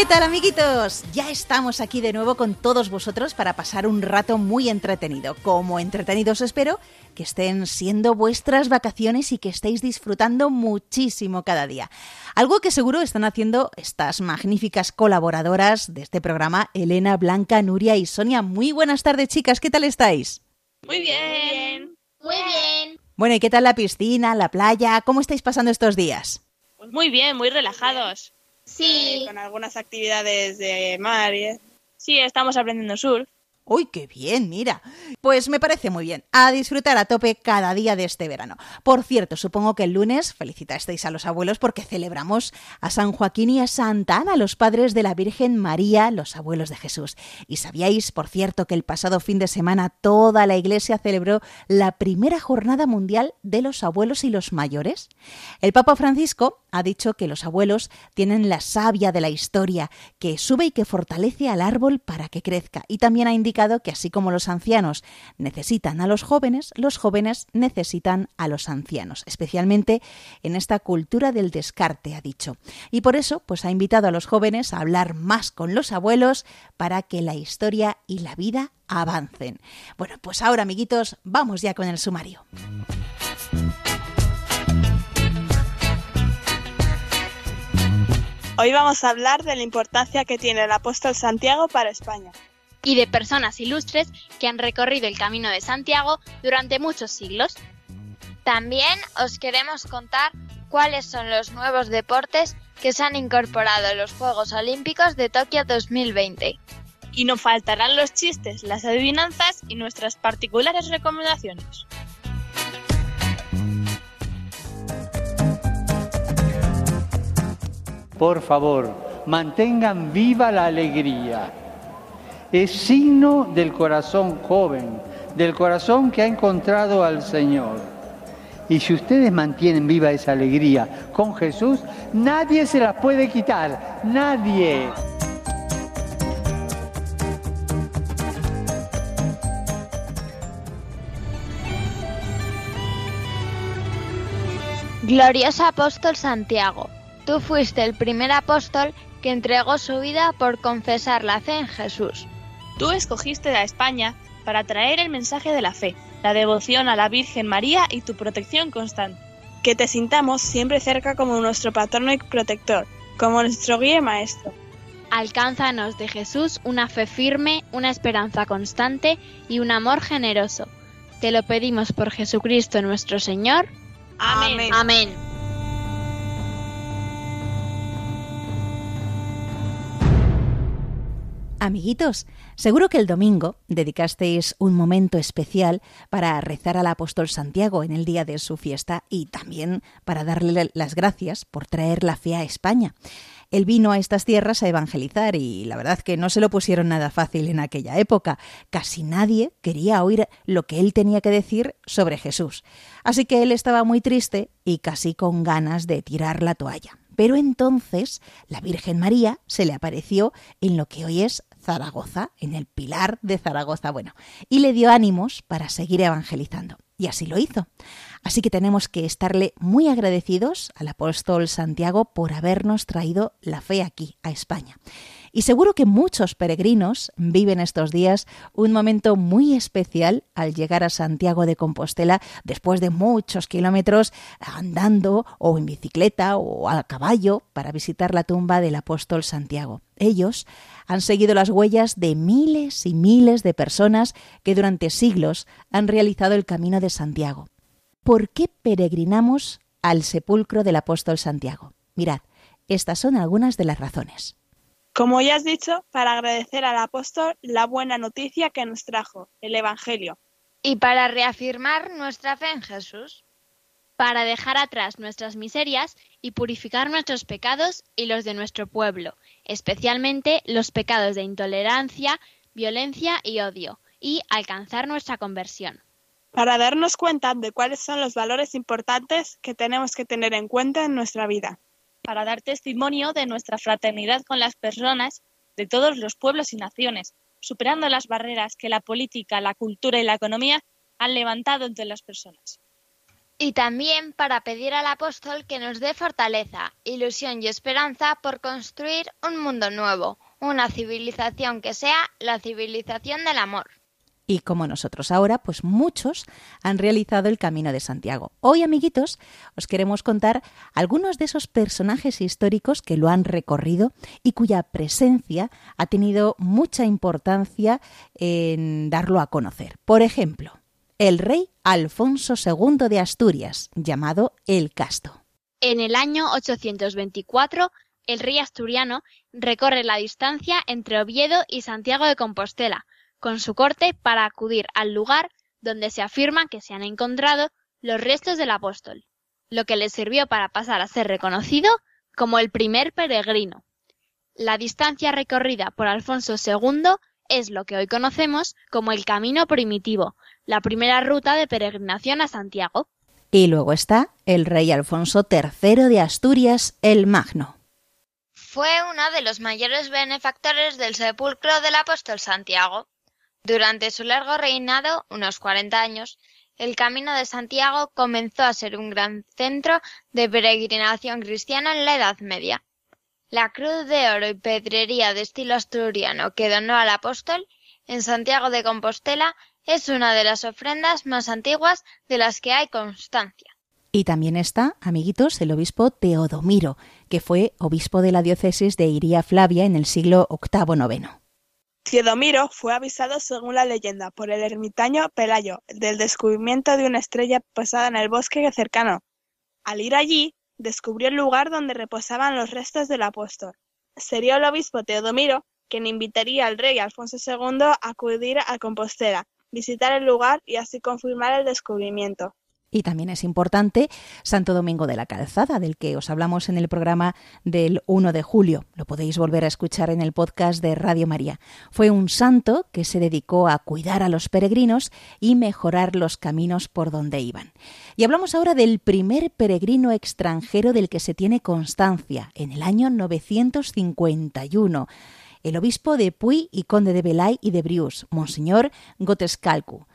¿Qué tal amiguitos? Ya estamos aquí de nuevo con todos vosotros para pasar un rato muy entretenido. Como entretenidos espero que estén siendo vuestras vacaciones y que estéis disfrutando muchísimo cada día. Algo que seguro están haciendo estas magníficas colaboradoras de este programa, Elena, Blanca, Nuria y Sonia. Muy buenas tardes chicas, ¿qué tal estáis? Muy bien. Muy bien. Bueno, ¿y qué tal la piscina, la playa? ¿Cómo estáis pasando estos días? Pues muy bien, muy relajados. Sí. Con algunas actividades de mar. y- Sí, estamos aprendiendo surf. ¡Uy, qué bien! Mira. Pues me parece muy bien. A disfrutar a tope cada día de este verano. Por cierto, supongo que el lunes felicitasteis a los abuelos porque celebramos a San Joaquín y a Santa Ana, los padres de la Virgen María, los abuelos de Jesús. Y sabíais, por cierto, que el pasado fin de semana toda la iglesia celebró la primera jornada mundial de los abuelos y los mayores. El Papa Francisco ha dicho que los abuelos tienen la savia de la historia, que sube y que fortalece al árbol para que crezca. Y también ha indicado que así como los ancianos necesitan a los jóvenes, los jóvenes necesitan a los ancianos, especialmente en esta cultura del descarte, ha dicho. Y por eso, pues ha invitado a los jóvenes a hablar más con los abuelos para que la historia y la vida avancen. Bueno, pues ahora, amiguitos, vamos ya con el sumario. Hoy vamos a hablar de la importancia que tiene el apóstol Santiago para España. Y de personas ilustres que han recorrido el camino de Santiago durante muchos siglos. También os queremos contar cuáles son los nuevos deportes que se han incorporado a los Juegos Olímpicos de Tokio 2020. Y no faltarán los chistes, las adivinanzas y nuestras particulares recomendaciones. Por favor, mantengan viva la alegría. Es signo del corazón joven, del corazón que ha encontrado al Señor. Y si ustedes mantienen viva esa alegría con Jesús, nadie se la puede quitar, nadie. Glorioso apóstol Santiago, tú fuiste el primer apóstol que entregó su vida por confesar la fe en Jesús. Tú escogiste a España para traer el mensaje de la fe, la devoción a la Virgen María y tu protección constante. Que te sintamos siempre cerca como nuestro patrono y protector, como nuestro guía y maestro. Alcánzanos de Jesús una fe firme, una esperanza constante y un amor generoso. Te lo pedimos por Jesucristo nuestro Señor. Amén. Amén. Amiguitos, seguro que el domingo dedicasteis un momento especial para rezar al apóstol Santiago en el día de su fiesta y también para darle las gracias por traer la fe a España. Él vino a estas tierras a evangelizar y la verdad que no se lo pusieron nada fácil en aquella época. Casi nadie quería oír lo que él tenía que decir sobre Jesús. Así que él estaba muy triste y casi con ganas de tirar la toalla. Pero entonces la Virgen María se le apareció en lo que hoy es Zaragoza, en el Pilar de Zaragoza, bueno, y le dio ánimos para seguir evangelizando. Y así lo hizo. Así que tenemos que estarle muy agradecidos al apóstol Santiago por habernos traído la fe aquí, a España. Y seguro que muchos peregrinos viven estos días un momento muy especial al llegar a Santiago de Compostela después de muchos kilómetros andando o en bicicleta o a caballo para visitar la tumba del apóstol Santiago. Ellos han seguido las huellas de miles y miles de personas que durante siglos han realizado el camino de Santiago. ¿Por qué peregrinamos al sepulcro del apóstol Santiago? Mirad, estas son algunas de las razones. Como ya has dicho, para agradecer al apóstol la buena noticia que nos trajo, el Evangelio. Y para reafirmar nuestra fe en Jesús. Para dejar atrás nuestras miserias y purificar nuestros pecados y los de nuestro pueblo, especialmente los pecados de intolerancia, violencia y odio, y alcanzar nuestra conversión. Para darnos cuenta de cuáles son los valores importantes que tenemos que tener en cuenta en nuestra vida. Para dar testimonio de nuestra fraternidad con las personas de todos los pueblos y naciones, superando las barreras que la política, la cultura y la economía han levantado entre las personas. Y también para pedir al apóstol que nos dé fortaleza, ilusión y esperanza por construir un mundo nuevo, una civilización que sea la civilización del amor. Y como nosotros ahora, pues muchos han realizado el Camino de Santiago. Hoy, amiguitos, os queremos contar algunos de esos personajes históricos que lo han recorrido y cuya presencia ha tenido mucha importancia en darlo a conocer. Por ejemplo, el rey Alfonso II de Asturias, llamado el Casto. En el año 824, el rey asturiano recorre la distancia entre Oviedo y Santiago de Compostela, con su corte para acudir al lugar donde se afirma que se han encontrado los restos del apóstol, lo que le sirvió para pasar a ser reconocido como el primer peregrino. La distancia recorrida por Alfonso II es lo que hoy conocemos como el camino primitivo, la primera ruta de peregrinación a Santiago. Y luego está el rey Alfonso III de Asturias el Magno. Fue uno de los mayores benefactores del sepulcro del apóstol Santiago. Durante su largo reinado, unos 40 años, el Camino de Santiago comenzó a ser un gran centro de peregrinación cristiana en la Edad Media. La cruz de oro y pedrería de estilo asturiano que donó al apóstol en Santiago de Compostela es una de las ofrendas más antiguas de las que hay constancia. Y también está, amiguitos, el obispo Teodomiro, que fue obispo de la diócesis de Iria Flavia en el siglo VIII-IX. Teodomiro fue avisado, según la leyenda, por el ermitaño Pelayo del descubrimiento de una estrella posada en el bosque cercano. Al ir allí, descubrió el lugar donde reposaban los restos del apóstol. Sería el obispo Teodomiro quien invitaría al rey Alfonso II a acudir a Compostela, visitar el lugar y así confirmar el descubrimiento. Y también es importante Santo Domingo de la Calzada, del que os hablamos en el programa del 1 de julio. Lo podéis volver a escuchar en el podcast de Radio María. Fue un santo que se dedicó a cuidar a los peregrinos y mejorar los caminos por donde iban. Y hablamos ahora del primer peregrino extranjero del que se tiene constancia, en el año 951 el obispo de Puy y conde de Belay y de Brius, Monseñor Gotescalcu.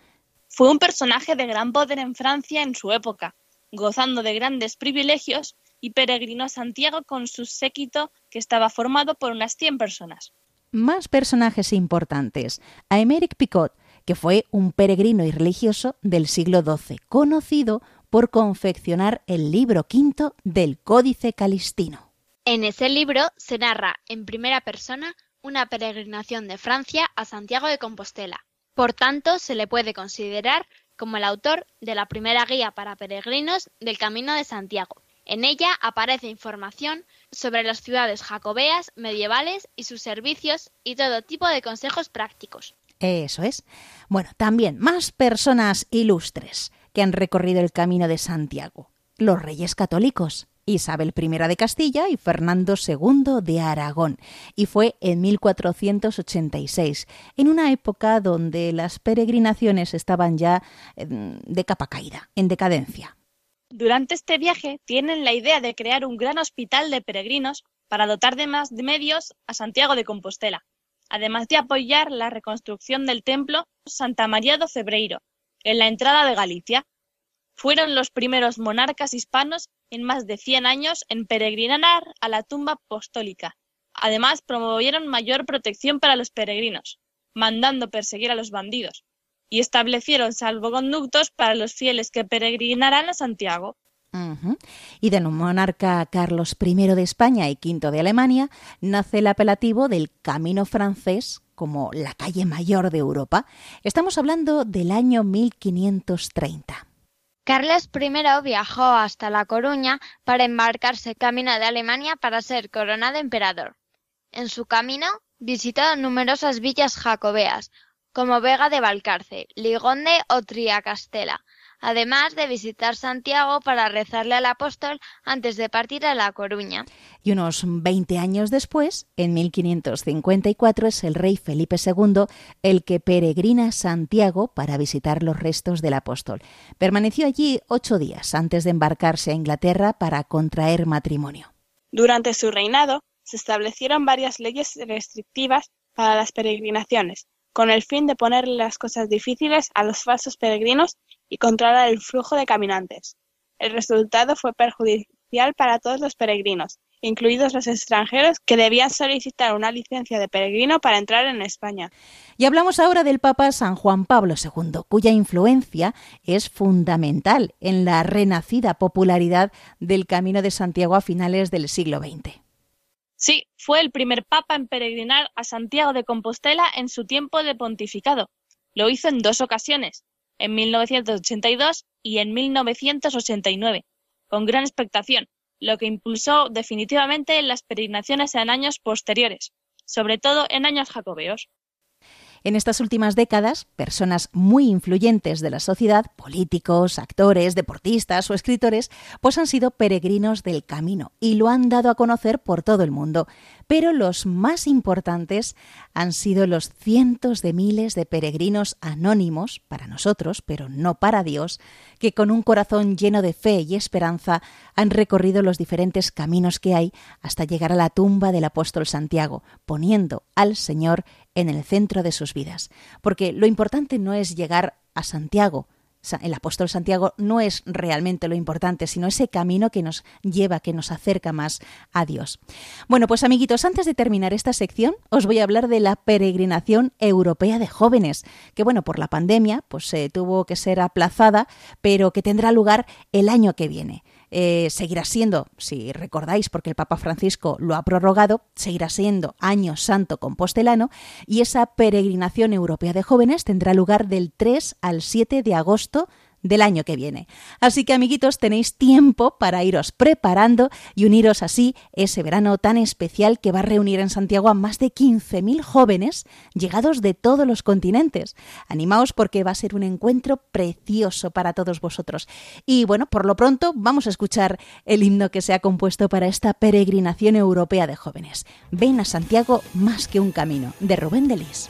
Fue un personaje de gran poder en Francia en su época, gozando de grandes privilegios y peregrinó a Santiago con su séquito que estaba formado por unas 100 personas. Más personajes importantes. A Emeric Picot, que fue un peregrino y religioso del siglo XII, conocido por confeccionar el libro quinto del Códice Calistino. En ese libro se narra en primera persona una peregrinación de Francia a Santiago de Compostela. Por tanto, se le puede considerar como el autor de la primera guía para peregrinos del Camino de Santiago. En ella aparece información sobre las ciudades jacobeas medievales y sus servicios y todo tipo de consejos prácticos. Eso es. Bueno, también más personas ilustres que han recorrido el Camino de Santiago. Los reyes católicos. Isabel I de Castilla y Fernando II de Aragón, y fue en 1486, en una época donde las peregrinaciones estaban ya em, de capa caída, en decadencia. Durante este viaje tienen la idea de crear un gran hospital de peregrinos para dotar de más medios a Santiago de Compostela, además de apoyar la reconstrucción del templo Santa María do Cebreiro, en la entrada de Galicia. Fueron los primeros monarcas hispanos en más de 100 años en peregrinar a la tumba apostólica. Además, promovieron mayor protección para los peregrinos, mandando perseguir a los bandidos, y establecieron salvoconductos para los fieles que peregrinarán a Santiago. Y del monarca Carlos I de España y V de Alemania nace el apelativo del Camino francés como la calle mayor de Europa. Estamos hablando del año 1530. Carlos I viajó hasta La Coruña para embarcarse camino de Alemania para ser coronado emperador. En su camino visitó numerosas villas jacobeas, como Vega de Valcarce, Ligonde o Triacastela, además de visitar Santiago para rezarle al apóstol antes de partir a La Coruña. Y unos 20 años después, en 1554, es el rey Felipe II el que peregrina a Santiago para visitar los restos del apóstol. Permaneció allí ocho días antes de embarcarse a Inglaterra para contraer matrimonio. Durante su reinado, se establecieron varias leyes restrictivas para las peregrinaciones, con el fin de ponerle las cosas difíciles a los falsos peregrinos y controlar el flujo de caminantes. El resultado fue perjudicial para todos los peregrinos, incluidos los extranjeros que debían solicitar una licencia de peregrino para entrar en España. Y hablamos ahora del Papa San Juan Pablo II, cuya influencia es fundamental en la renacida popularidad del Camino de Santiago a finales del siglo XX. Sí, fue el primer papa en peregrinar a Santiago de Compostela en su tiempo de pontificado. Lo hizo en dos ocasiones, en 1982 y en 1989, con gran expectación, lo que impulsó definitivamente las peregrinaciones en años posteriores, sobre todo en años jacobeos. En estas últimas décadas, personas muy influyentes de la sociedad, políticos, actores, deportistas o escritores, pues han sido peregrinos del camino y lo han dado a conocer por todo el mundo. Pero los más importantes han sido los cientos de miles de peregrinos anónimos, para nosotros, pero no para Dios, que con un corazón lleno de fe y esperanza han recorrido los diferentes caminos que hay hasta llegar a la tumba del apóstol Santiago, poniendo al Señor en el centro de sus vidas. Porque lo importante no es llegar a Santiago, el apóstol Santiago no es realmente lo importante, sino ese camino que nos lleva, que nos acerca más a Dios. Bueno, pues amiguitos, antes de terminar esta sección, os voy a hablar de la peregrinación europea de jóvenes, que bueno, por la pandemia, pues se tuvo que ser aplazada, pero que tendrá lugar el año que viene. Eh, seguirá siendo, si recordáis, porque el Papa Francisco lo ha prorrogado, seguirá siendo Año Santo Compostelano y esa peregrinación europea de jóvenes tendrá lugar del 3 al 7 de agosto del año que viene. Así que amiguitos, tenéis tiempo para iros preparando y uniros así ese verano tan especial que va a reunir en Santiago a más de 15.000 jóvenes llegados de todos los continentes. Animaos porque va a ser un encuentro precioso para todos vosotros. Y bueno, por lo pronto vamos a escuchar el himno que se ha compuesto para esta peregrinación europea de jóvenes. Ven a Santiago más que un camino, de Rubén Delis.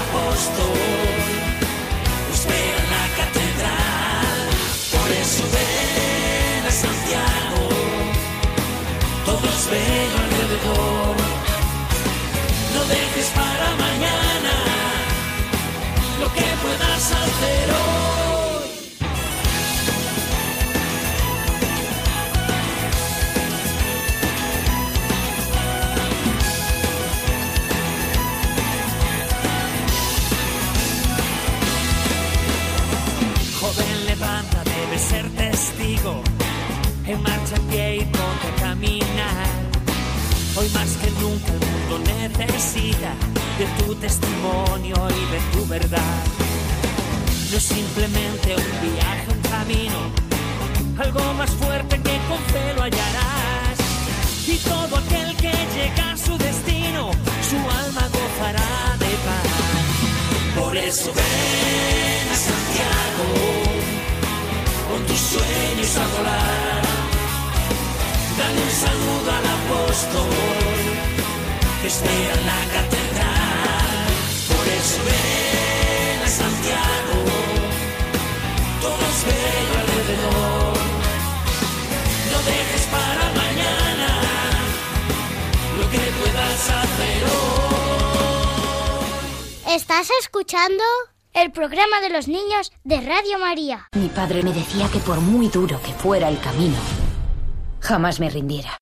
catedral. Por eso ven a Santiago, todos ven alrededor. No dejes para mañana ¿Estás escuchando? el programa de los niños de Radio María. Mi padre me decía que por muy duro que fuera el camino, jamás me rindiera.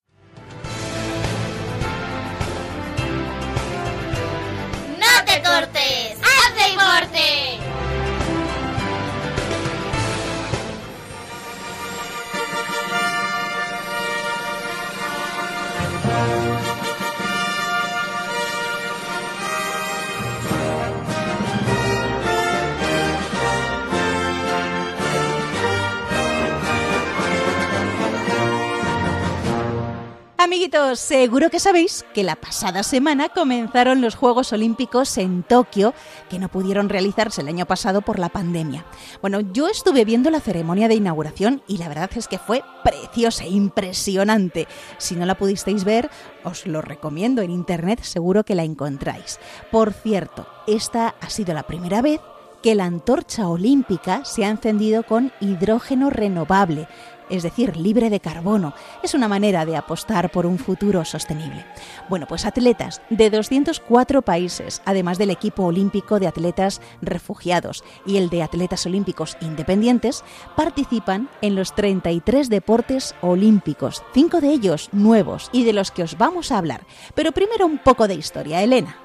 Amiguitos, seguro que sabéis que la pasada semana comenzaron los Juegos Olímpicos en Tokio, que no pudieron realizarse el año pasado por la pandemia. Bueno, yo estuve viendo la ceremonia de inauguración y la verdad es que fue preciosa, impresionante. Si no la pudisteis ver, os lo recomiendo en internet, seguro que la encontráis. Por cierto, esta ha sido la primera vez que la antorcha olímpica se ha encendido con hidrógeno renovable es decir, libre de carbono. Es una manera de apostar por un futuro sostenible. Bueno, pues atletas de 204 países, además del equipo olímpico de atletas refugiados y el de atletas olímpicos independientes, participan en los 33 deportes olímpicos, cinco de ellos nuevos y de los que os vamos a hablar. Pero primero un poco de historia, Elena.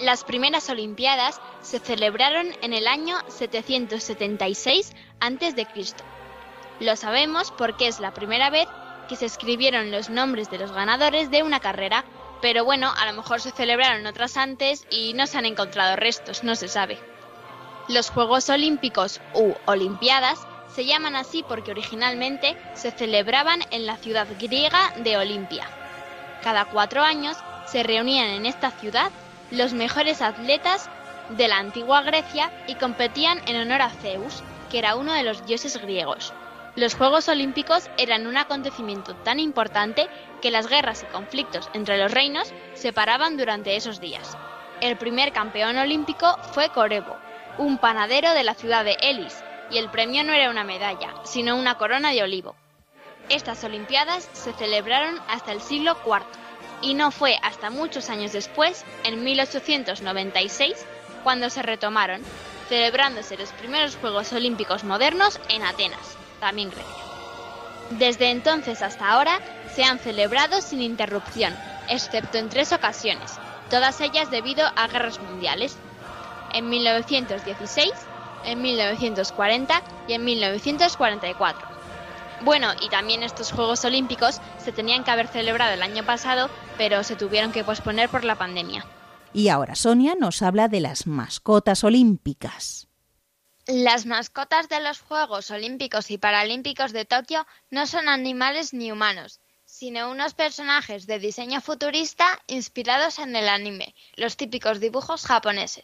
Las primeras Olimpiadas se celebraron en el año 776 a.C. Lo sabemos porque es la primera vez que se escribieron los nombres de los ganadores de una carrera, pero bueno, a lo mejor se celebraron otras antes y no se han encontrado restos, no se sabe. Los Juegos Olímpicos u Olimpiadas se llaman así porque originalmente se celebraban en la ciudad griega de Olimpia. Cada cuatro años se reunían en esta ciudad los mejores atletas de la antigua Grecia y competían en honor a Zeus, que era uno de los dioses griegos. Los Juegos Olímpicos eran un acontecimiento tan importante que las guerras y conflictos entre los reinos se paraban durante esos días. El primer campeón olímpico fue Corebo, un panadero de la ciudad de Elis, y el premio no era una medalla, sino una corona de olivo. Estas Olimpiadas se celebraron hasta el siglo IV, y no fue hasta muchos años después, en 1896, cuando se retomaron, celebrándose los primeros Juegos Olímpicos modernos en Atenas también Grecia. Desde entonces hasta ahora se han celebrado sin interrupción, excepto en tres ocasiones, todas ellas debido a guerras mundiales. En 1916, en 1940 y en 1944. Bueno, y también estos Juegos Olímpicos se tenían que haber celebrado el año pasado, pero se tuvieron que posponer por la pandemia. Y ahora Sonia nos habla de las mascotas olímpicas. Las mascotas de los Juegos Olímpicos y Paralímpicos de Tokio no son animales ni humanos, sino unos personajes de diseño futurista inspirados en el anime, los típicos dibujos japoneses.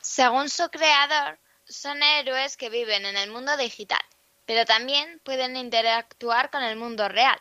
Según su creador, son héroes que viven en el mundo digital, pero también pueden interactuar con el mundo real.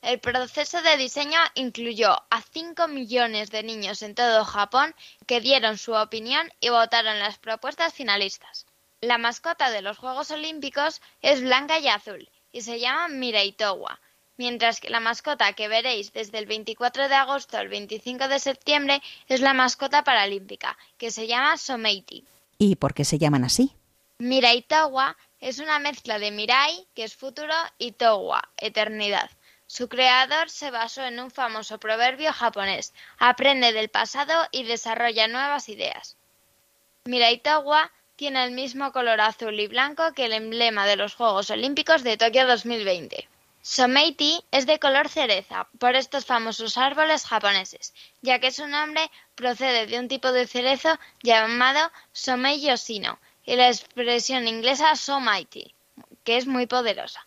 El proceso de diseño incluyó a 5 millones de niños en todo Japón que dieron su opinión y votaron las propuestas finalistas. La mascota de los Juegos Olímpicos es blanca y azul y se llama Miraitowa, mientras que la mascota que veréis desde el 24 de agosto al 25 de septiembre es la mascota paralímpica, que se llama Someiti. ¿Y por qué se llaman así? Miraitowa es una mezcla de Mirai, que es futuro, y Towa, eternidad. Su creador se basó en un famoso proverbio japonés, aprende del pasado y desarrolla nuevas ideas. Miraitowa tiene el mismo color azul y blanco que el emblema de los Juegos Olímpicos de Tokio 2020. Someiti es de color cereza por estos famosos árboles japoneses, ya que su nombre procede de un tipo de cerezo llamado Somei Yoshino y la expresión inglesa so mighty, que es muy poderosa.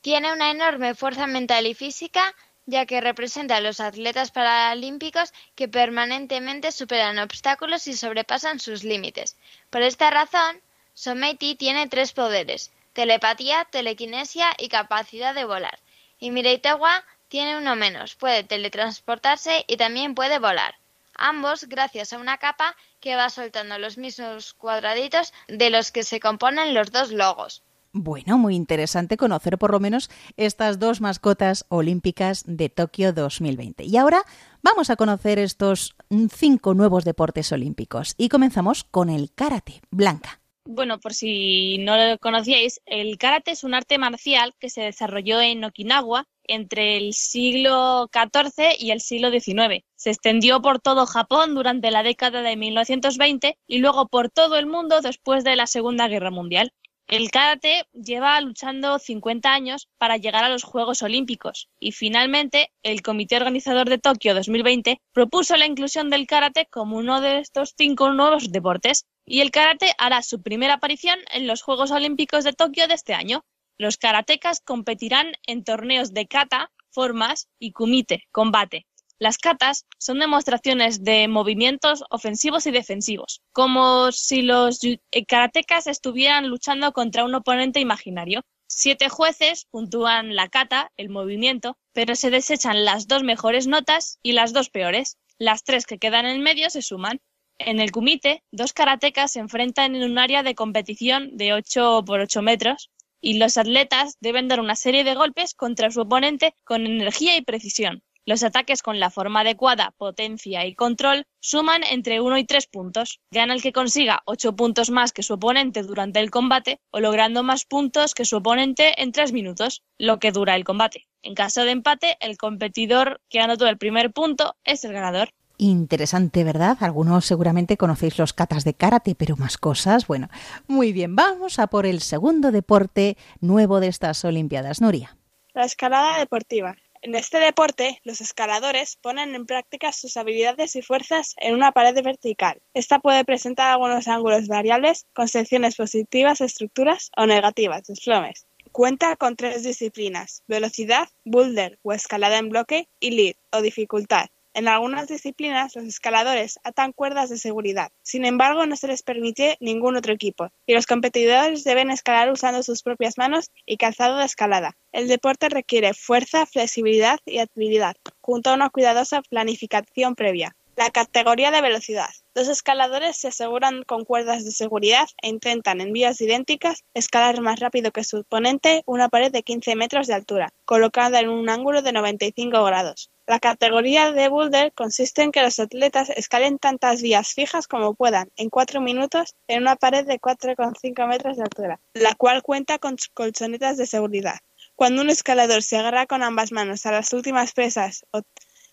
Tiene una enorme fuerza mental y física ya que representa a los atletas paralímpicos que permanentemente superan obstáculos y sobrepasan sus límites. Por esta razón, Someti tiene tres poderes, telepatía, telequinesia y capacidad de volar. Y Mireitawa tiene uno menos, puede teletransportarse y también puede volar. Ambos gracias a una capa que va soltando los mismos cuadraditos de los que se componen los dos logos. Bueno, muy interesante conocer por lo menos estas dos mascotas olímpicas de Tokio 2020. Y ahora Vamos a conocer estos cinco nuevos deportes olímpicos y comenzamos con el karate. Blanca. Bueno, por si no lo conocíais, el karate es un arte marcial que se desarrolló en Okinawa entre el siglo XIV y el siglo XIX. Se extendió por todo Japón durante la década de 1920 y luego por todo el mundo después de la Segunda Guerra Mundial. El karate lleva luchando 50 años para llegar a los Juegos Olímpicos y finalmente el Comité Organizador de Tokio 2020 propuso la inclusión del karate como uno de estos cinco nuevos deportes y el karate hará su primera aparición en los Juegos Olímpicos de Tokio de este año. Los karatecas competirán en torneos de kata, formas y kumite, combate. Las katas son demostraciones de movimientos ofensivos y defensivos, como si los karatecas estuvieran luchando contra un oponente imaginario. Siete jueces puntúan la kata, el movimiento, pero se desechan las dos mejores notas y las dos peores. Las tres que quedan en medio se suman. En el kumite, dos karatecas se enfrentan en un área de competición de 8 por 8 metros y los atletas deben dar una serie de golpes contra su oponente con energía y precisión. Los ataques con la forma adecuada, potencia y control suman entre 1 y 3 puntos. Gana el que consiga 8 puntos más que su oponente durante el combate o logrando más puntos que su oponente en 3 minutos, lo que dura el combate. En caso de empate, el competidor que anotó el primer punto es el ganador. Interesante, ¿verdad? Algunos seguramente conocéis los katas de karate, pero más cosas. Bueno, muy bien, vamos a por el segundo deporte nuevo de estas Olimpiadas, Nuria. La escalada deportiva. En este deporte, los escaladores ponen en práctica sus habilidades y fuerzas en una pared vertical. Esta puede presentar algunos ángulos variables con secciones positivas, estructuras o negativas, desplomes. Cuenta con tres disciplinas, velocidad, boulder o escalada en bloque y lead o dificultad. En algunas disciplinas, los escaladores atan cuerdas de seguridad. Sin embargo, no se les permite ningún otro equipo, y los competidores deben escalar usando sus propias manos y calzado de escalada. El deporte requiere fuerza, flexibilidad y habilidad, junto a una cuidadosa planificación previa. La categoría de velocidad. Los escaladores se aseguran con cuerdas de seguridad e intentan, en vías idénticas, escalar más rápido que su oponente una pared de 15 metros de altura, colocada en un ángulo de 95 grados. La categoría de boulder consiste en que los atletas escalen tantas vías fijas como puedan en cuatro minutos en una pared de 4,5 metros de altura, la cual cuenta con colchonetas de seguridad. Cuando un escalador se agarra con ambas manos a las últimas presas o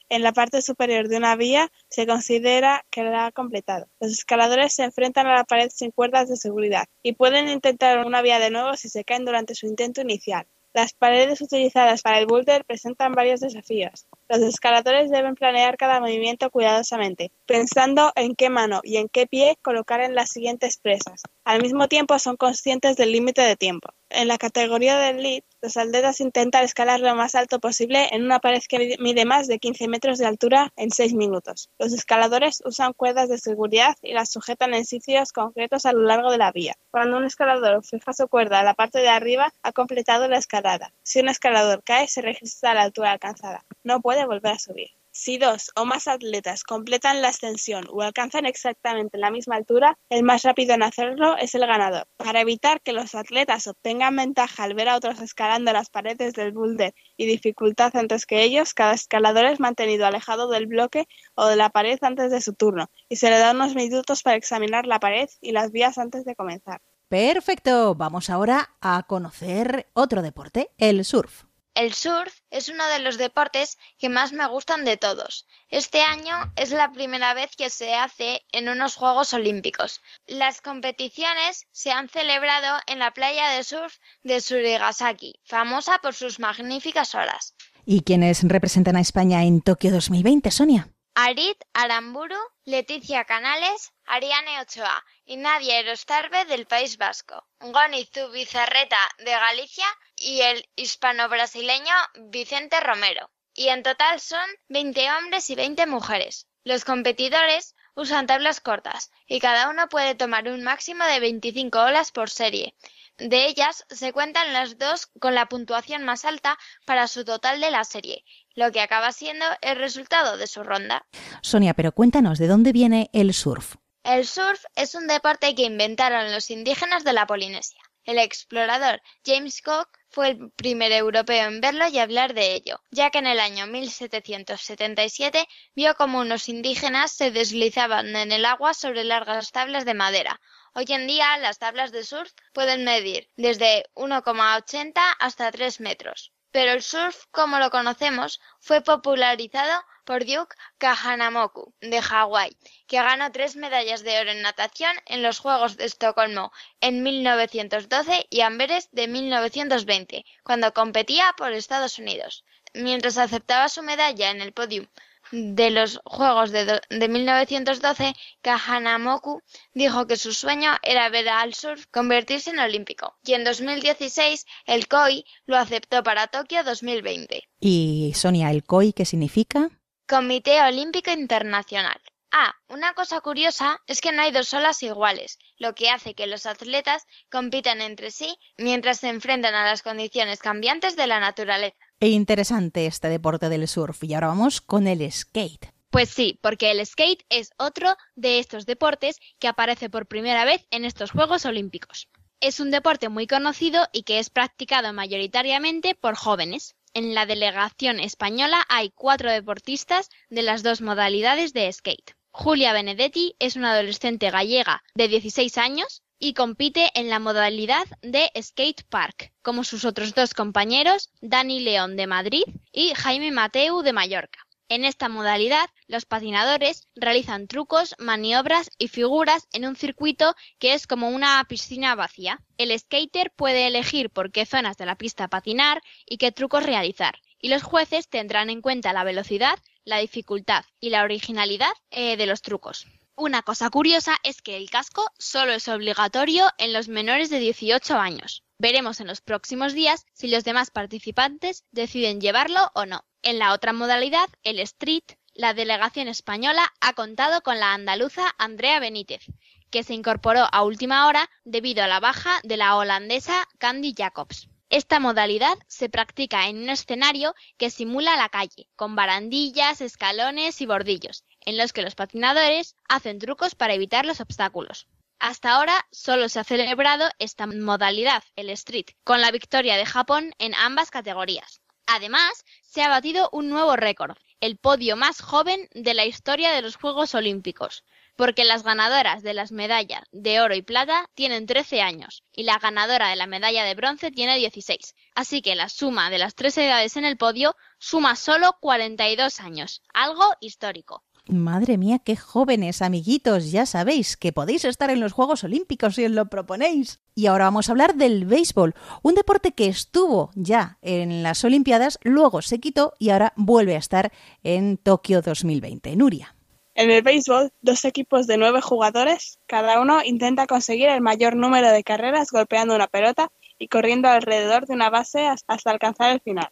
en la parte superior de una vía se considera que la ha completado. Los escaladores se enfrentan a la pared sin cuerdas de seguridad y pueden intentar una vía de nuevo si se caen durante su intento inicial. Las paredes utilizadas para el boulder presentan varios desafíos. Los escaladores deben planear cada movimiento cuidadosamente, pensando en qué mano y en qué pie colocar en las siguientes presas. Al mismo tiempo son conscientes del límite de tiempo. En la categoría del lead, los atletas intentan escalar lo más alto posible en una pared que mide más de 15 metros de altura en 6 minutos. Los escaladores usan cuerdas de seguridad y las sujetan en sitios concretos a lo largo de la vía. Cuando un escalador fija su cuerda a la parte de arriba, ha completado la escalada. Si un escalador cae, se registra la altura alcanzada. No puede volver a subir. Si dos o más atletas completan la ascensión o alcanzan exactamente la misma altura, el más rápido en hacerlo es el ganador. Para evitar que los atletas obtengan ventaja al ver a otros escalando las paredes del boulder y dificultad antes que ellos, cada escalador es mantenido alejado del bloque o de la pared antes de su turno y se le da unos minutos para examinar la pared y las vías antes de comenzar. Perfecto, vamos ahora a conocer otro deporte, el surf. El surf es uno de los deportes que más me gustan de todos. Este año es la primera vez que se hace en unos Juegos Olímpicos. Las competiciones se han celebrado en la playa de surf de Surigasaki, famosa por sus magníficas olas. ¿Y quiénes representan a España en Tokio 2020, Sonia? Arit Aramburu, Leticia Canales, Ariane Ochoa y Nadia Erostarbe del País Vasco, Goni Zubizarreta de Galicia y el hispano-brasileño Vicente Romero. Y en total son 20 hombres y 20 mujeres. Los competidores usan tablas cortas y cada uno puede tomar un máximo de 25 olas por serie. De ellas se cuentan las dos con la puntuación más alta para su total de la serie, lo que acaba siendo el resultado de su ronda. Sonia, pero cuéntanos, ¿de dónde viene el surf? El surf es un deporte que inventaron los indígenas de la Polinesia. El explorador James Cook fue el primer europeo en verlo y hablar de ello, ya que en el año 1777 vio como unos indígenas se deslizaban en el agua sobre largas tablas de madera. Hoy en día las tablas de surf pueden medir desde 1,80 hasta 3 metros. Pero el surf, como lo conocemos, fue popularizado por Duke Kahanamoku, de Hawái, que ganó tres medallas de oro en natación en los Juegos de Estocolmo en 1912 y Amberes de 1920, cuando competía por Estados Unidos. Mientras aceptaba su medalla en el podium de los Juegos de, de 1912, Kahanamoku dijo que su sueño era ver al surf convertirse en olímpico, y en 2016 el COI lo aceptó para Tokio 2020. Y Sonia, ¿el COI qué significa? Comité Olímpico Internacional. Ah, una cosa curiosa es que no hay dos olas iguales, lo que hace que los atletas compitan entre sí mientras se enfrentan a las condiciones cambiantes de la naturaleza. E interesante este deporte del surf. Y ahora vamos con el skate. Pues sí, porque el skate es otro de estos deportes que aparece por primera vez en estos Juegos Olímpicos. Es un deporte muy conocido y que es practicado mayoritariamente por jóvenes. En la delegación española hay cuatro deportistas de las dos modalidades de skate. Julia Benedetti es una adolescente gallega de 16 años y compite en la modalidad de skate park, como sus otros dos compañeros, Dani León de Madrid y Jaime Mateu de Mallorca. En esta modalidad, los patinadores realizan trucos, maniobras y figuras en un circuito que es como una piscina vacía. El skater puede elegir por qué zonas de la pista patinar y qué trucos realizar, y los jueces tendrán en cuenta la velocidad, la dificultad y la originalidad eh, de los trucos. Una cosa curiosa es que el casco solo es obligatorio en los menores de 18 años. Veremos en los próximos días si los demás participantes deciden llevarlo o no. En la otra modalidad, el street, la delegación española ha contado con la andaluza Andrea Benítez, que se incorporó a última hora debido a la baja de la holandesa Candy Jacobs. Esta modalidad se practica en un escenario que simula la calle, con barandillas, escalones y bordillos, en los que los patinadores hacen trucos para evitar los obstáculos. Hasta ahora solo se ha celebrado esta modalidad, el street, con la victoria de Japón en ambas categorías. Además, se ha batido un nuevo récord, el podio más joven de la historia de los Juegos Olímpicos, porque las ganadoras de las medallas de oro y plata tienen 13 años y la ganadora de la medalla de bronce tiene 16. Así que la suma de las tres edades en el podio suma solo 42 años, algo histórico. Madre mía, qué jóvenes, amiguitos, ya sabéis que podéis estar en los Juegos Olímpicos si os lo proponéis. Y ahora vamos a hablar del béisbol, un deporte que estuvo ya en las Olimpiadas, luego se quitó y ahora vuelve a estar en Tokio 2020. Nuria. En el béisbol, dos equipos de nueve jugadores, cada uno intenta conseguir el mayor número de carreras golpeando una pelota y corriendo alrededor de una base hasta alcanzar el final.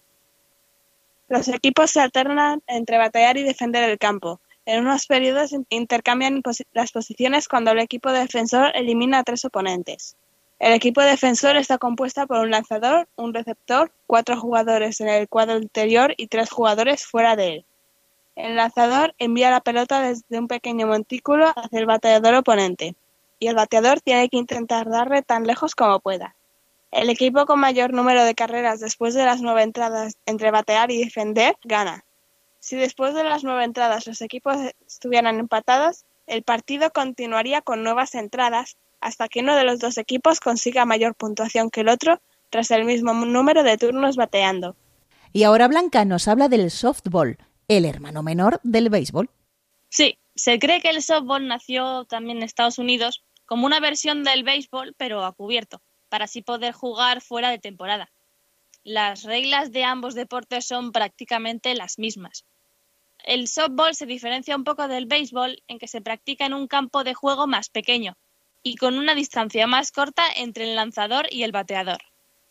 Los equipos se alternan entre batallar y defender el campo, en unos periodos intercambian las posiciones cuando el equipo defensor elimina a tres oponentes. El equipo defensor está compuesto por un lanzador, un receptor, cuatro jugadores en el cuadro interior y tres jugadores fuera de él. El lanzador envía la pelota desde un pequeño montículo hacia el bateador oponente, y el bateador tiene que intentar darle tan lejos como pueda. El equipo con mayor número de carreras después de las nueve entradas entre batear y defender gana. Si después de las nueve entradas los equipos estuvieran empatados, el partido continuaría con nuevas entradas hasta que uno de los dos equipos consiga mayor puntuación que el otro tras el mismo número de turnos bateando. Y ahora Blanca nos habla del softball, el hermano menor del béisbol. Sí, se cree que el softball nació también en Estados Unidos como una versión del béisbol, pero a cubierto, para así poder jugar fuera de temporada. Las reglas de ambos deportes son prácticamente las mismas. El softball se diferencia un poco del béisbol en que se practica en un campo de juego más pequeño y con una distancia más corta entre el lanzador y el bateador.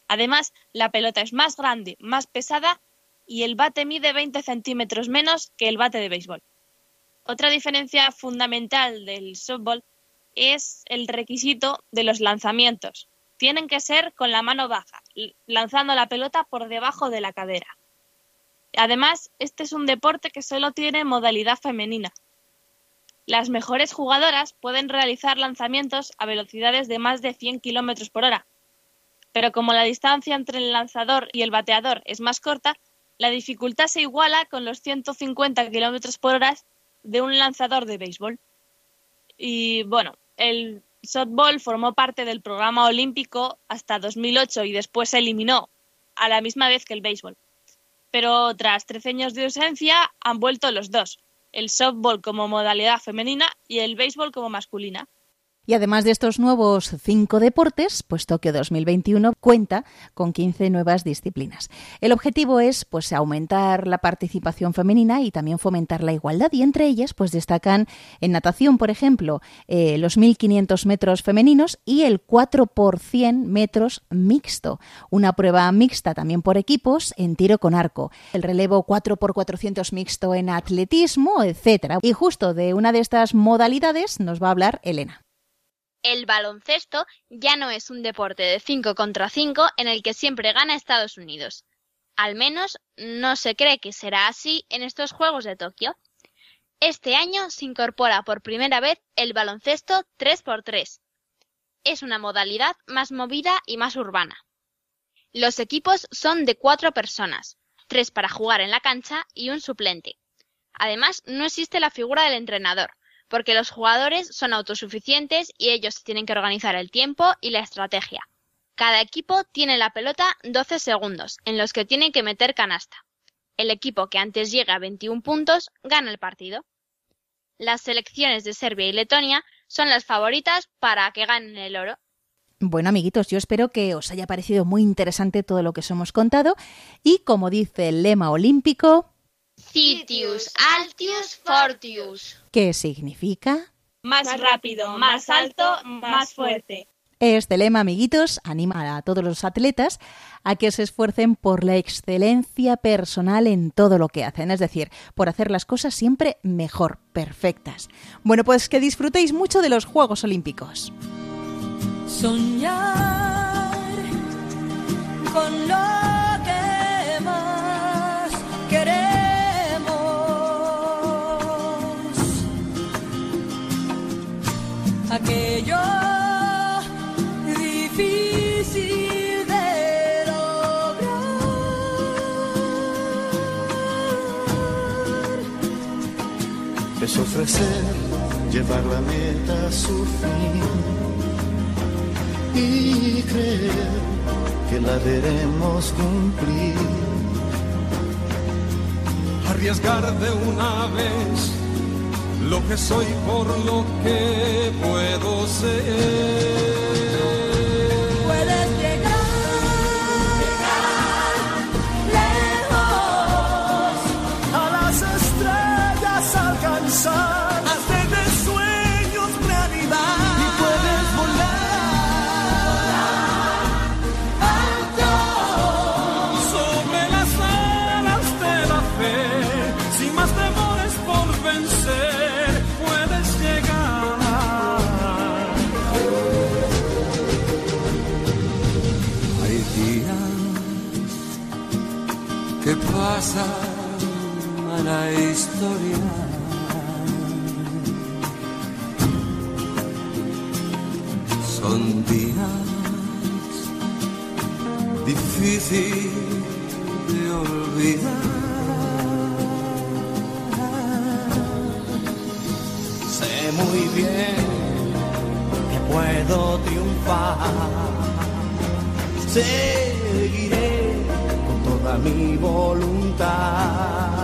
Además, la pelota es más grande, más pesada y el bate mide 20 centímetros menos que el bate de béisbol. Otra diferencia fundamental del softball es el requisito de los lanzamientos. Tienen que ser con la mano baja, lanzando la pelota por debajo de la cadera. Además, este es un deporte que solo tiene modalidad femenina. Las mejores jugadoras pueden realizar lanzamientos a velocidades de más de 100 km por hora, pero como la distancia entre el lanzador y el bateador es más corta, la dificultad se iguala con los 150 kilómetros por hora de un lanzador de béisbol. Y bueno, el softball formó parte del programa olímpico hasta 2008 y después se eliminó a la misma vez que el béisbol. Pero tras 13 años de ausencia han vuelto los dos, el softball como modalidad femenina y el béisbol como masculina. Y además de estos nuevos cinco deportes, pues Tokio 2021 cuenta con 15 nuevas disciplinas. El objetivo es pues aumentar la participación femenina y también fomentar la igualdad y entre ellas pues destacan en natación, por ejemplo, eh, los 1500 metros femeninos y el 4 por 100 metros mixto, una prueba mixta también por equipos en tiro con arco, el relevo 4 por 400 mixto en atletismo, etcétera. Y justo de una de estas modalidades nos va a hablar Elena el baloncesto ya no es un deporte de 5 contra 5 en el que siempre gana Estados Unidos. Al menos no se cree que será así en estos Juegos de Tokio. Este año se incorpora por primera vez el baloncesto 3x3. Es una modalidad más movida y más urbana. Los equipos son de cuatro personas, tres para jugar en la cancha y un suplente. Además, no existe la figura del entrenador, porque los jugadores son autosuficientes y ellos tienen que organizar el tiempo y la estrategia. Cada equipo tiene la pelota 12 segundos, en los que tienen que meter canasta. El equipo que antes llegue a 21 puntos gana el partido. Las selecciones de Serbia y Letonia son las favoritas para que ganen el oro. Bueno, amiguitos, yo espero que os haya parecido muy interesante todo lo que os hemos contado y como dice el lema olímpico, Citius Altius Fortius. ¿Qué significa? Más rápido, más alto, más fuerte. Este lema, amiguitos, anima a todos los atletas a que se esfuercen por la excelencia personal en todo lo que hacen, es decir, por hacer las cosas siempre mejor, perfectas. Bueno, pues que disfrutéis mucho de los Juegos Olímpicos. Soñar con lo Aquello difícil de lograr. Es ofrecer, llevar la meta a su fin y creer que la veremos cumplir. Arriesgar de una vez lo que soy por lo que puedo difíciles de olvidar. Sé muy bien que puedo triunfar. Seguiré con toda mi voluntad.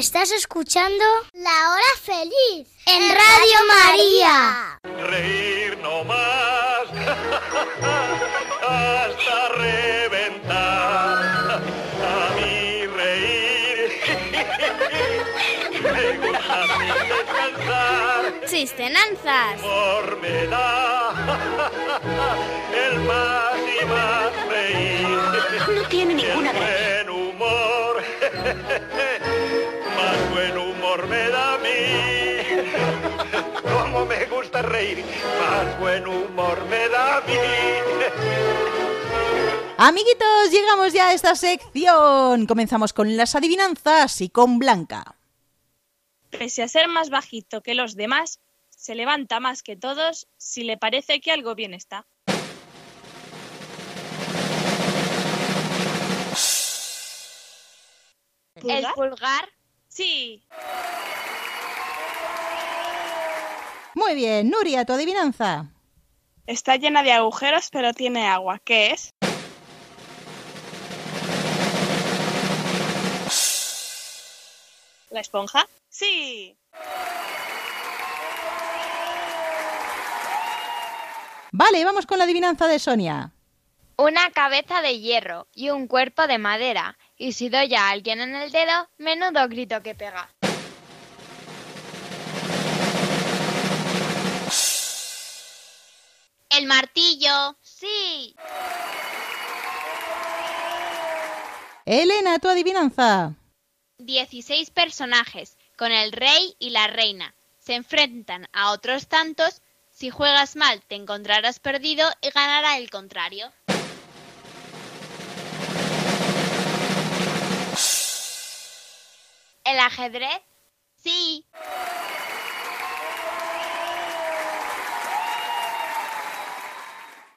Estás escuchando La Hora Feliz en, en Radio, María. Reír no más hasta reventar. A mí reír me gusta sin descansar. Chistenanzas. Por me da el más y más reír. No tiene ninguna gracia. buen humor me da a mí. Como me gusta reír, más buen humor me da a mí. Amiguitos, llegamos ya a esta sección. Comenzamos con las adivinanzas y con Blanca. Pese a ser más bajito que los demás, se levanta más que todos si le parece que algo bien está. ¿El pulgar? Sí. Muy bien, Nuria, tu adivinanza. Está llena de agujeros, pero tiene agua. ¿Qué es? ¿La esponja? Sí. Vale, vamos con la adivinanza de Sonia. Una cabeza de hierro y un cuerpo de madera. Y si doy a alguien en el dedo, menudo grito que pega. El martillo. Sí. Elena, tu adivinanza. 16 personajes, con el rey y la reina. Se enfrentan a otros tantos. Si juegas mal, te encontrarás perdido y ganará el contrario. ¿El ajedrez? Sí.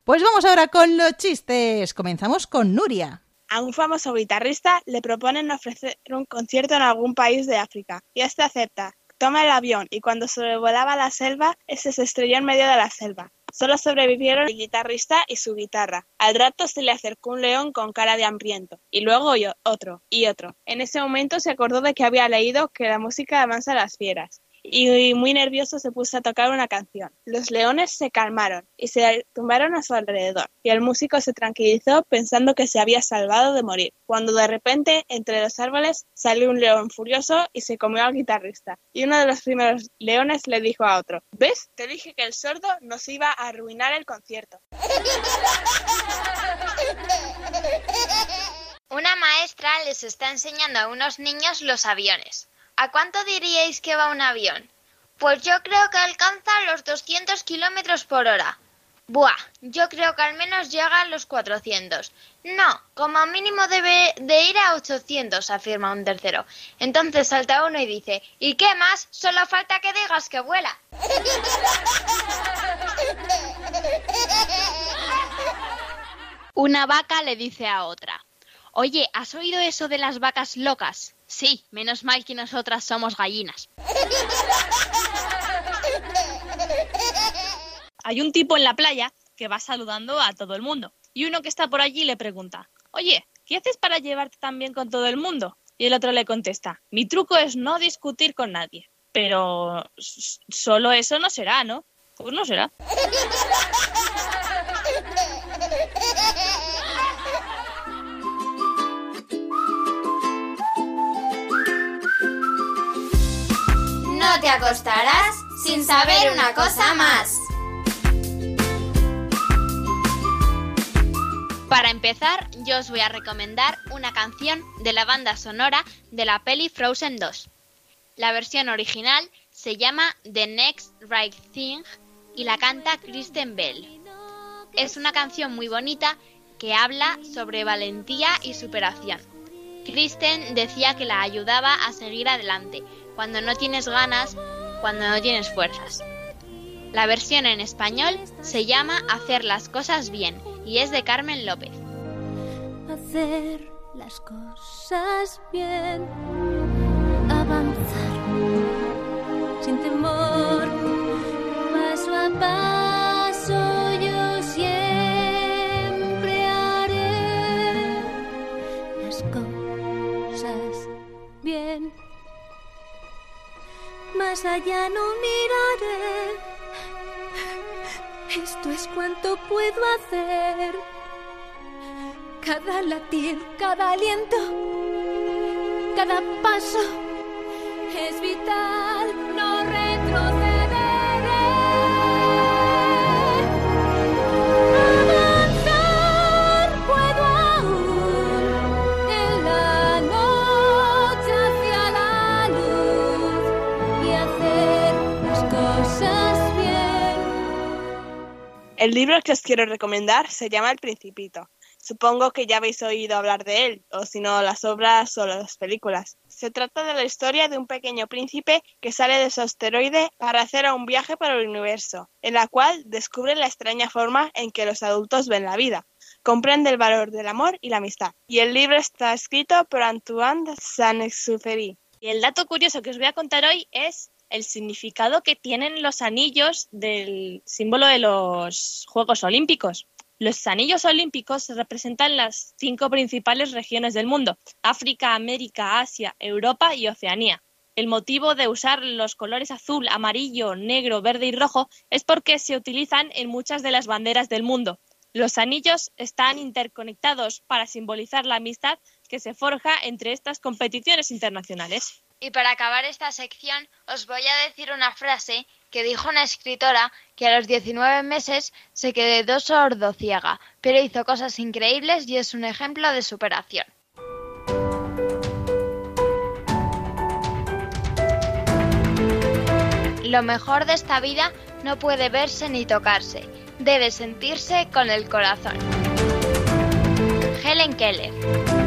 Pues vamos ahora con los chistes. Comenzamos con Nuria. A un famoso guitarrista le proponen ofrecer un concierto en algún país de África y este acepta. Toma el avión y cuando sobrevolaba la selva, ese se estrelló en medio de la selva. Solo sobrevivieron el guitarrista y su guitarra. Al rato se le acercó un león con cara de hambriento, y luego otro, y otro. En ese momento se acordó de que había leído que la música amansa a las fieras, y muy nervioso se puso a tocar una canción. Los leones se calmaron y se tumbaron a su alrededor, y el músico se tranquilizó pensando que se había salvado de morir, cuando de repente entre los árboles salió un león furioso y se comió al guitarrista. Y uno de los primeros leones le dijo a otro, ¿ves? Te dije que el sordo nos iba a arruinar el concierto. Una maestra les está enseñando a unos niños los aviones. ¿A cuánto diríais que va un avión? Pues yo creo que alcanza los 200 kilómetros por hora. Buah, yo creo que al menos llega a los 400. No, como mínimo debe de ir a 800, afirma un tercero. Entonces salta uno y dice, ¿y qué más? Solo falta que digas que vuela. Una vaca le dice a otra. Oye, ¿has oído eso de las vacas locas? Sí, menos mal que nosotras somos gallinas. Hay un tipo en la playa que va saludando a todo el mundo. Y uno que está por allí le pregunta, oye, ¿qué haces para llevarte tan bien con todo el mundo? Y el otro le contesta, mi truco es no discutir con nadie. Pero solo eso no será, ¿no? Pues no será. Te acostarás sin saber una cosa más. Para empezar, yo os voy a recomendar una canción de la banda sonora de la peli Frozen 2. La versión original se llama The Next Right Thing y la canta Kristen Bell. Es una canción muy bonita que habla sobre valentía y superación. Kristen decía que la ayudaba a seguir adelante cuando no tienes ganas, cuando no tienes fuerzas. La versión en español se llama Hacer las cosas bien y es de Carmen López. Hacer las cosas bien, avanzar sin temor, paso a paso Más allá no miraré, esto es cuanto puedo hacer. Cada latir, cada aliento, cada paso es vital, El libro que os quiero recomendar se llama El Principito. Supongo que ya habéis oído hablar de él, o si no, las obras o las películas. Se trata de la historia de un pequeño príncipe que sale de su asteroide para hacer un viaje por el universo, en la cual descubre la extraña forma en que los adultos ven la vida. Comprende el valor del amor y la amistad. Y el libro está escrito por Antoine Saint-Exupéry. Y el dato curioso que os voy a contar hoy es el significado que tienen los anillos del símbolo de los Juegos Olímpicos. Los anillos olímpicos representan las cinco principales regiones del mundo, África, América, Asia, Europa y Oceanía. El motivo de usar los colores azul, amarillo, negro, verde y rojo es porque se utilizan en muchas de las banderas del mundo. Los anillos están interconectados para simbolizar la amistad que se forja entre estas competiciones internacionales. Y para acabar esta sección os voy a decir una frase que dijo una escritora que a los 19 meses se quedó sordo ciega, pero hizo cosas increíbles y es un ejemplo de superación. Lo mejor de esta vida no puede verse ni tocarse, debe sentirse con el corazón. Helen Keller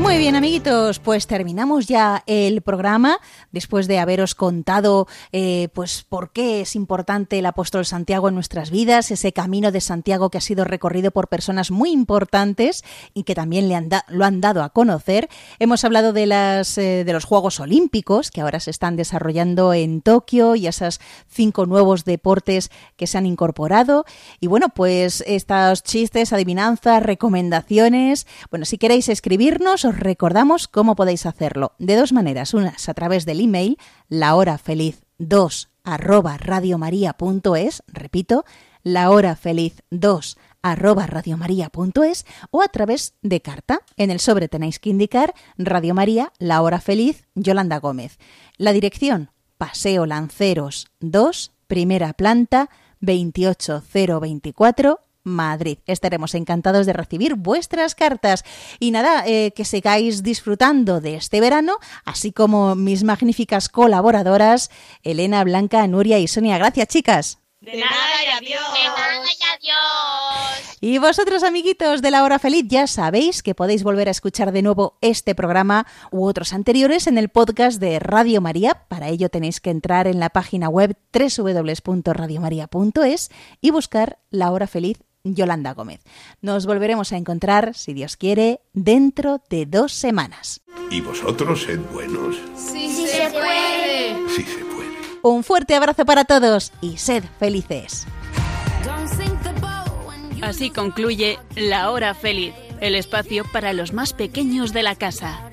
Muy bien, amiguitos, pues terminamos ya el programa después de haberos contado eh, pues por qué es importante el apóstol Santiago en nuestras vidas, ese camino de Santiago que ha sido recorrido por personas muy importantes y que también le han lo han dado a conocer. Hemos hablado de, las, eh, de los Juegos Olímpicos que ahora se están desarrollando en Tokio y esas cinco nuevos deportes que se han incorporado. Y bueno, pues estos chistes, adivinanzas, recomendaciones. Bueno, si queréis escribirnos, os recordamos cómo podéis hacerlo. De dos maneras. Unas a través del email lahorafeliz2 arroba radiomaria.es, repito, lahorafeliz2 arroba radiomaria.es o a través de carta. En el sobre tenéis que indicar Radio María, La Hora Feliz, Yolanda Gómez. La dirección, Paseo Lanceros 2, primera planta, 28024, Madrid. Estaremos encantados de recibir vuestras cartas. Y nada, eh, que sigáis disfrutando de este verano, así como mis magníficas colaboradoras, Elena, Blanca, Nuria y Sonia. Gracias, chicas. De nada y adiós. De nada y adiós. Y vosotros, amiguitos de la hora feliz, ya sabéis que podéis volver a escuchar de nuevo este programa u otros anteriores en el podcast de Radio María. Para ello tenéis que entrar en la página web www.radiomaria.es y buscar La Hora Feliz Yolanda Gómez. Nos volveremos a encontrar, si Dios quiere, dentro de dos semanas. ¿Y vosotros sed buenos? Sí, sí se puede. Sí se puede. Un fuerte abrazo para todos y sed felices. Así concluye La Hora Feliz, el espacio para los más pequeños de la casa.